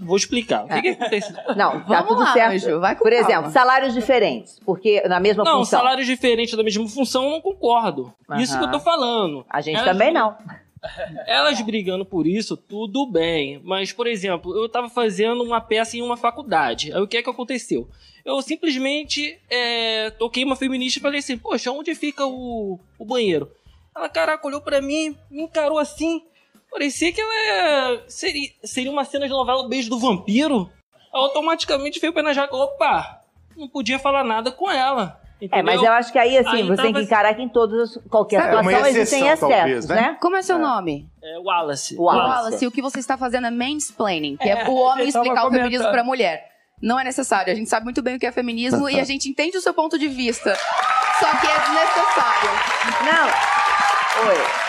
vou explicar. O que, que acontece? Não, tá Vamos tudo lá, certo. Anjo, vai com Por calma. exemplo, salários diferentes, porque na mesma Não, função. salários diferentes da mesma função, eu não concordo. Isso que eu tô falando. A gente Elas- também não. Elas brigando por isso, tudo bem. Mas, por exemplo, eu tava fazendo uma peça em uma faculdade. Aí o que é que aconteceu? Eu simplesmente é, toquei uma feminista e falei assim, poxa, onde fica o, o banheiro? Ela, caraca, olhou pra mim, me encarou assim. Parecia que ela é- seria, seria uma cena de novela Beijo do Vampiro. Automaticamente veio na jaca. Opa, não podia falar nada com ela. É, entendeu? mas eu acho que aí, assim, Aí você tem tava- que encarar que em todas, qualquer Sabe, uma situação existem excessos, né? né? Como é seu É. nome? É, Wallace. Wallace. Wallace, o que você está fazendo é mansplaining, que é, É, o homem explicar o feminismo pra mulher. Não é necessário, a gente sabe muito bem o que é feminismo e a gente entende o seu ponto de vista. Só que é desnecessário. Não. Oi.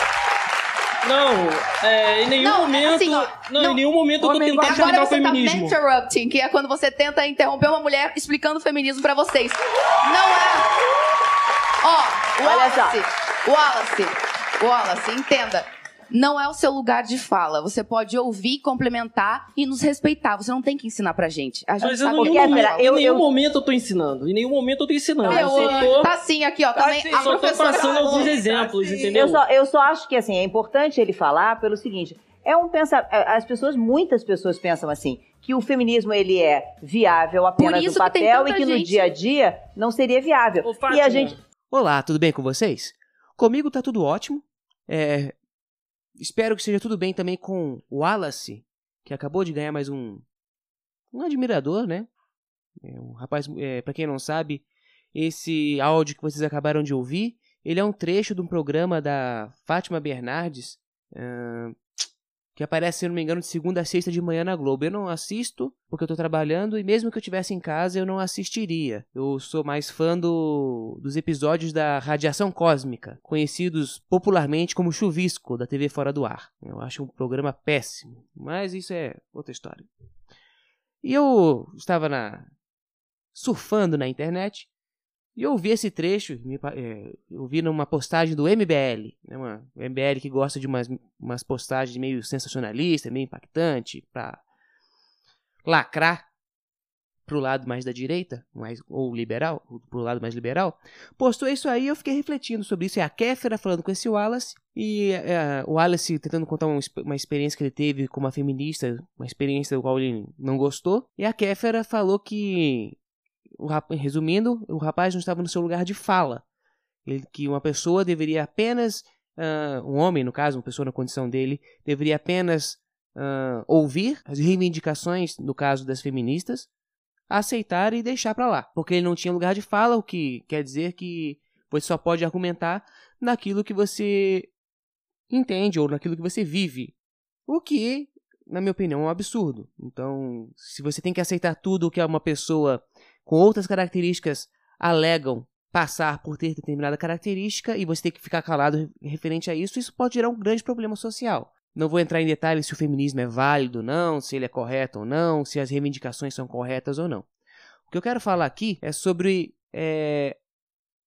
Não, é, em nenhum Não, é momento. assim, ó, não, não- em nenhum momento eu tô tentando Agora explicar o você tá feminismo. interrupting, que é quando você tenta interromper uma mulher explicando o feminismo pra vocês. Não é. Ó, Olha só. Wallace, Wallace, Wallace, entenda. Não é o seu lugar de fala. Você pode ouvir, complementar e nos respeitar. Você não tem que ensinar pra gente. A gente Mas eu, sabe em o que nenhum, é eu- em nenhum eu- momento eu tô ensinando. Em nenhum momento eu tô ensinando. Não, eu só tô, Tá sim, aqui, ó. Também assim, a só tô professora passando falou. alguns exemplos, entendeu? Eu só, eu só acho que, assim, é importante ele falar pelo seguinte. É um pensa, as pessoas, muitas pessoas pensam assim, que o feminismo ele é viável apenas no que papel e tanta que no gente- dia a dia não seria viável. Ô, e a gente, Olá, tudo bem com vocês? Comigo tá tudo ótimo. É, espero que seja tudo bem também com o Wallace, que acabou de ganhar mais um um admirador, né? É um rapaz, é, para quem não sabe, esse áudio que vocês acabaram de ouvir, ele é um trecho de um programa da Fátima Bernardes, ahn, que aparece, se não me engano, de segunda a sexta de manhã na Globo. Eu não assisto porque eu tô trabalhando e mesmo que eu estivesse em casa eu não assistiria. Eu sou mais fã do, dos episódios da Radiação Cósmica, conhecidos popularmente como Chuvisco, da TV Fora do Ar. Eu acho um programa péssimo, mas isso é outra história. E eu estava na surfando na internet e eu vi esse trecho, me é, eu vi numa postagem do MBL, né, o MBL que gosta de umas, umas postagens meio sensacionalista, meio impactante, pra lacrar pro lado mais da direita, mais, ou liberal, pro lado mais liberal, postou isso aí eu fiquei refletindo sobre isso. É a Kéfera falando com esse Wallace, e é, o Wallace tentando contar uma, uma experiência que ele teve como uma feminista, uma experiência do qual ele não gostou, e a Kéfera falou que o rap- resumindo, o rapaz não estava no seu lugar de fala. Ele, que uma pessoa deveria apenas, ah, um homem, no caso, uma pessoa na condição dele, deveria apenas ah, ouvir as reivindicações, no caso das feministas, aceitar e deixar pra lá. Porque ele não tinha lugar de fala, o que quer dizer que você só pode argumentar naquilo que você entende ou naquilo que você vive. O que, na minha opinião, é um absurdo. Então, se você tem que aceitar tudo o que uma pessoa com outras características alegam passar por ter determinada característica e você ter que ficar calado referente a isso, isso pode gerar um grande problema social. Não vou entrar em detalhes se o feminismo é válido ou não, se ele é correto ou não, se as reivindicações são corretas ou não. O que eu quero falar aqui é sobre é,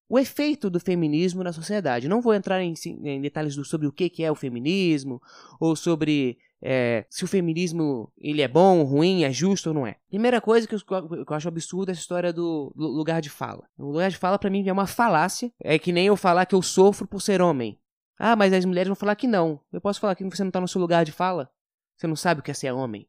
o efeito do feminismo na sociedade. Não vou entrar em, em detalhes do- sobre o que, que é o feminismo ou sobre é, se o feminismo ele é bom, ruim, é justo ou não é. Primeira coisa que eu, que eu acho absurda é essa história do, lugar de fala. O lugar de fala para mim é uma falácia. É que nem eu falar que eu sofro por ser homem. Ah, mas as mulheres vão falar que não. Eu posso falar que você não tá no seu lugar de fala? Você não sabe o que é ser homem?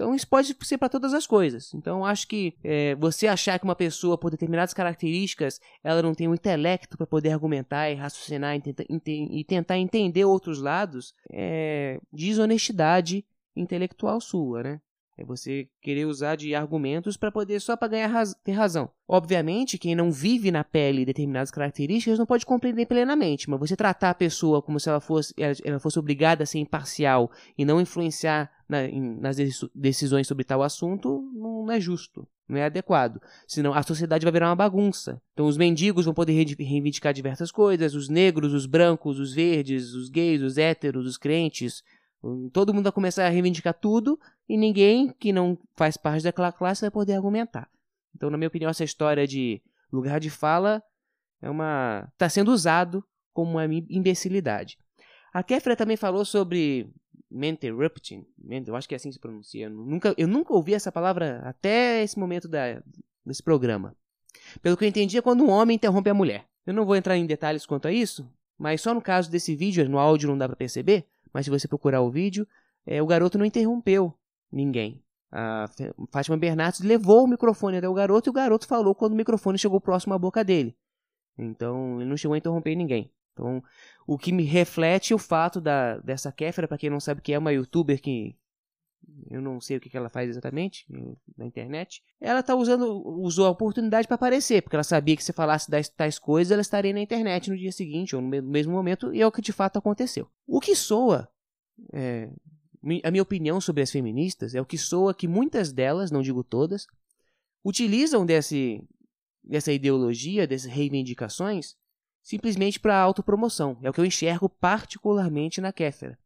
Então isso pode ser para todas as coisas. Então acho que é, você achar que uma pessoa por determinadas características ela não tem o intelecto para poder argumentar e raciocinar e, tenta- e tentar entender outros lados é desonestidade intelectual sua, né? É você querer usar de argumentos para poder só para ganhar raz- ter razão. Obviamente, quem não vive na pele determinadas características não pode compreender plenamente, mas você tratar a pessoa como se ela fosse, ela, ela fosse obrigada a ser imparcial e não influenciar na- em- nas deci- decisões sobre tal assunto não é justo, não é adequado. Senão a sociedade vai virar uma bagunça. Então os mendigos vão poder reivindicar diversas coisas, os negros, os brancos, os verdes, os gays, os héteros, os crentes, hum, todo mundo vai começar a reivindicar tudo e ninguém que não faz parte daquela classe vai poder argumentar. Então, na minha opinião, essa história de lugar de fala é uma está sendo usado como uma im- imbecilidade. A Kéfera também falou sobre Menterrupting, eu acho que é assim que se pronuncia. Eu nunca, eu nunca ouvi essa palavra até esse momento da, desse programa. Pelo que eu entendi, é quando um homem interrompe a mulher. Eu não vou entrar em detalhes quanto a isso, mas só no caso desse vídeo, no áudio não dá para perceber, mas se você procurar o vídeo, é, o garoto não interrompeu ninguém. A Fátima Bernardes levou o microfone até o garoto e o garoto falou quando o microfone chegou próximo à boca dele. Então, ele não chegou a interromper ninguém. Então, o que me reflete o fato da, dessa Kéfera, para quem não sabe que é uma youtuber que eu não sei o que, que ela faz exatamente na internet. Ela tá usando, usou a oportunidade para aparecer, porque ela sabia que se falasse das tais coisas, ela estaria na internet no dia seguinte ou no mesmo momento, e é o que de fato aconteceu. O que soa, é, a minha opinião sobre as feministas é o que soa que muitas delas, não digo todas, utilizam desse, dessa ideologia, dessas reivindicações, simplesmente para autopromoção. É o que eu enxergo particularmente na Kéfera.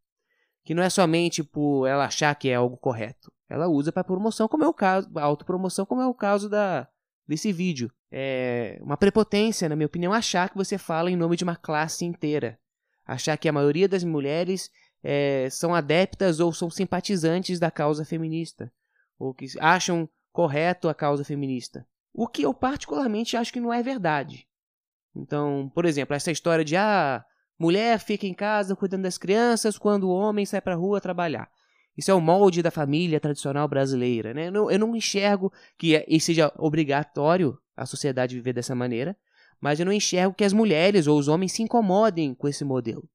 Que não é somente por ela achar que é algo correto. Ela usa para promoção, como é o caso, autopromoção, como é o caso da, desse vídeo. É uma prepotência, na minha opinião, achar que você fala em nome de uma classe inteira. Achar que a maioria das mulheres é, são adeptas ou são simpatizantes da causa feminista. Ou que acham correto a causa feminista. O que eu particularmente acho que não é verdade. Então, por exemplo, essa história de ah, mulher fica em casa cuidando das crianças quando o homem sai para rua trabalhar. Isso é o molde da família tradicional brasileira. Né? Eu, não, eu não enxergo que é, seja obrigatório a sociedade viver dessa maneira, mas eu não enxergo que as mulheres ou os homens se incomodem com esse modelo.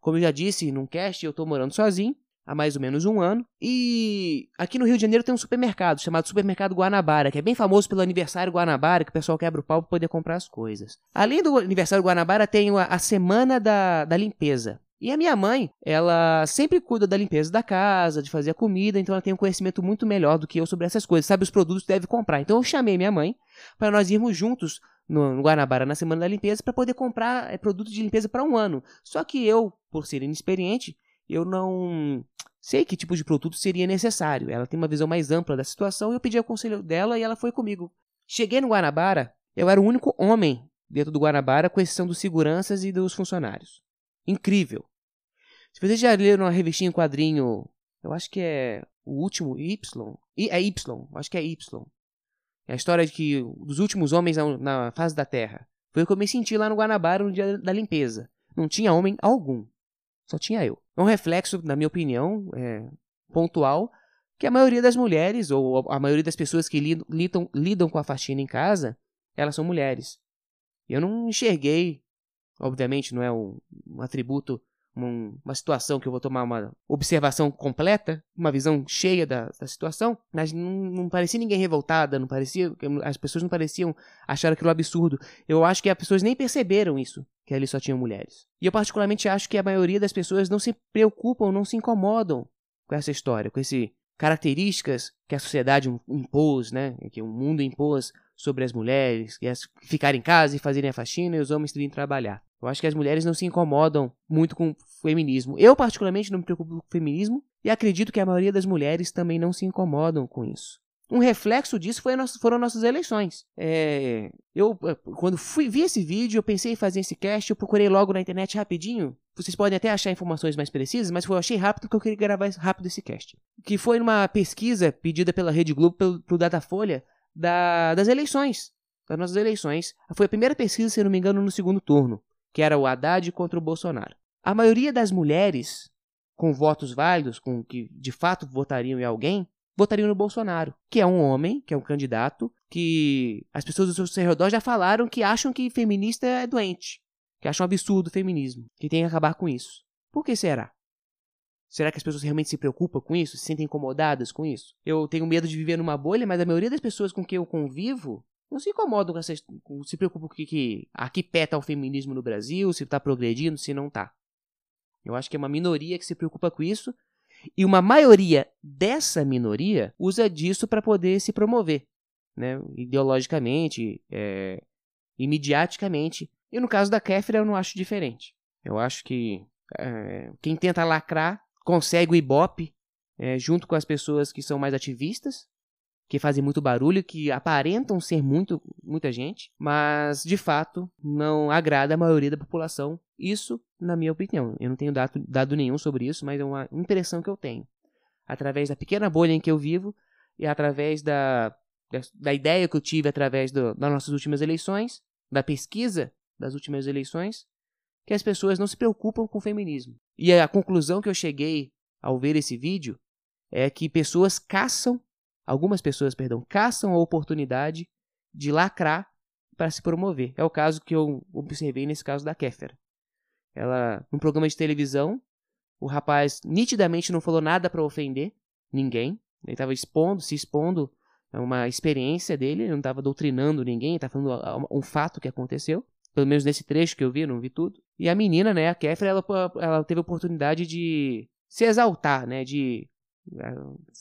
Como eu já disse num cast, eu estou morando sozinho há mais ou menos um ano. E aqui no Rio de Janeiro tem um supermercado chamado Supermercado Guanabara, que é bem famoso pelo aniversário Guanabara, que o pessoal quebra o pau para poder comprar as coisas. Além do aniversário Guanabara, tem a, Semana da, da Limpeza. E a minha mãe, ela sempre cuida da limpeza da casa, de fazer a comida, então ela tem um conhecimento muito melhor do que eu sobre essas coisas, sabe os produtos que deve comprar. Então eu chamei minha mãe para nós irmos juntos no, Guanabara na semana da limpeza para poder comprar é, produtos de limpeza para um ano. Só que eu, por ser inexperiente, eu não sei que tipo de produto seria necessário. Ela tem uma visão mais ampla da situação e eu pedi o conselho dela e ela foi comigo. Cheguei no Guanabara, eu era o único homem dentro do Guanabara, com exceção dos seguranças e dos funcionários. Incrível. Se vocês já leram uma revistinha em quadrinho, eu acho que é o último Y. É Y, acho que é Y. É a história de que dos últimos homens na face da Terra. Foi o que eu me senti lá no Guanabara no dia da limpeza. Não tinha homem algum. Só tinha eu. É um reflexo, na minha opinião, é, pontual, que a maioria das mulheres, ou a maioria das pessoas que lidam, lidam com a faxina em casa, elas são mulheres. Eu não enxerguei, obviamente não é um, um atributo, um, uma situação que eu vou tomar uma observação completa, uma visão cheia da, da situação, mas não, não, parecia ninguém revoltada, não parecia, as pessoas não pareciam achar aquilo absurdo. Eu acho que as pessoas nem perceberam isso que ali só tinham mulheres. E eu particularmente acho que a maioria das pessoas não se preocupam, não se incomodam com essa história, com essas características que a sociedade impôs, né, que o mundo impôs sobre as mulheres, que é ficar em casa e fazerem a faxina e os homens terem que trabalhar. Eu acho que as mulheres não se incomodam muito com o feminismo. Eu particularmente não me preocupo com o feminismo e acredito que a maioria das mulheres também não se incomodam com isso. Um reflexo disso foi nosso, foram nossas eleições. É, eu, é, quando fui, vi esse vídeo, eu pensei em fazer esse cast, eu procurei logo na internet rapidinho. Vocês podem até achar informações mais precisas, mas eu achei rápido porque eu queria gravar rápido esse cast. Que foi numa pesquisa pedida pela Rede Globo, pelo, pelo Datafolha, da, das eleições. Das nossas eleições. Foi a primeira pesquisa, se não me engano, no segundo turno, que era o Haddad contra o Bolsonaro. A maioria das mulheres com votos válidos, com que de fato votariam em alguém, votariam no Bolsonaro, que é um homem, que é um candidato, que as pessoas do seu redor já falaram que acham que feminista é doente, que acham absurdo o feminismo, que tem que acabar com isso. Por que será? Será que as pessoas realmente se preocupam com isso? Se sentem incomodadas com isso? Eu tenho medo de viver numa bolha, mas a maioria das pessoas com quem eu convivo não se incomodam com essa. se preocupam com que, que aqui peta o feminismo no Brasil, se está progredindo, se não está. Eu acho que é uma minoria que se preocupa com isso e uma maioria dessa minoria usa disso para poder se promover, né? ideologicamente é, e. E no caso da Kéfera eu não acho diferente. Eu acho que é, quem tenta lacrar consegue o ibope é, junto com as pessoas que são mais ativistas, que fazem muito barulho, que aparentam ser muito, muita gente, mas de fato não agrada a maioria da população. Isso, na minha opinião. Eu não tenho dado, dado nenhum sobre isso, mas é uma impressão que eu tenho. Através da pequena bolha em que eu vivo e através da, da, ideia que eu tive através do, das nossas últimas eleições, da pesquisa das últimas eleições, que as pessoas não se preocupam com o feminismo. E a conclusão que eu cheguei ao ver esse vídeo é que pessoas caçam algumas pessoas, perdão, caçam a oportunidade de lacrar para se promover. É o caso que eu observei nesse caso da Kéfera. Ela, num programa de televisão, o rapaz nitidamente não falou nada para ofender ninguém. Ele estava expondo, se expondo a uma experiência dele, ele não estava doutrinando ninguém, estava falando um fato que aconteceu. Pelo menos nesse trecho que eu vi, não vi tudo. E a menina, né, a Kéfera, ela, ela teve a oportunidade de se exaltar, né, de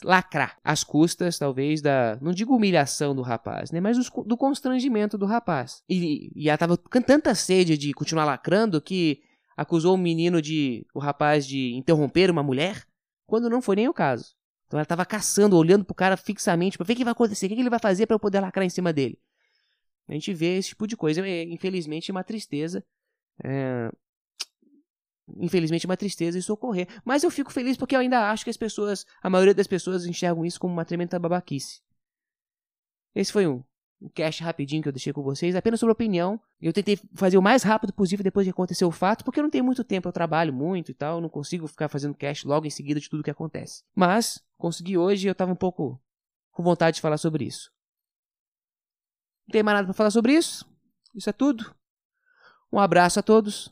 lacrar às custas, talvez, da. Não digo humilhação do rapaz, né? Mas do constrangimento do rapaz. E, e ela tava com tanta sede de continuar lacrando que acusou o menino de. o rapaz de interromper uma mulher, quando não foi nem o caso. Então ela tava caçando, olhando pro cara fixamente para ver o que vai acontecer, o que ele vai fazer para eu poder lacrar em cima dele. A gente vê esse tipo de coisa, é, infelizmente, uma tristeza. É, infelizmente, uma tristeza isso ocorrer. Mas eu fico feliz porque eu ainda acho que as pessoas, a maioria das pessoas enxergam isso como uma tremenda babaquice. Esse foi um, um cast rapidinho que eu deixei com vocês, apenas sobre opinião. Eu tentei fazer o mais rápido possível depois de acontecer o fato, porque eu não tenho muito tempo, eu trabalho muito e tal, não consigo ficar fazendo cast logo em seguida de tudo que acontece. Mas, consegui hoje e eu tava um pouco com vontade de falar sobre isso. Não tem mais nada para falar sobre isso? Isso é tudo. Um abraço a todos.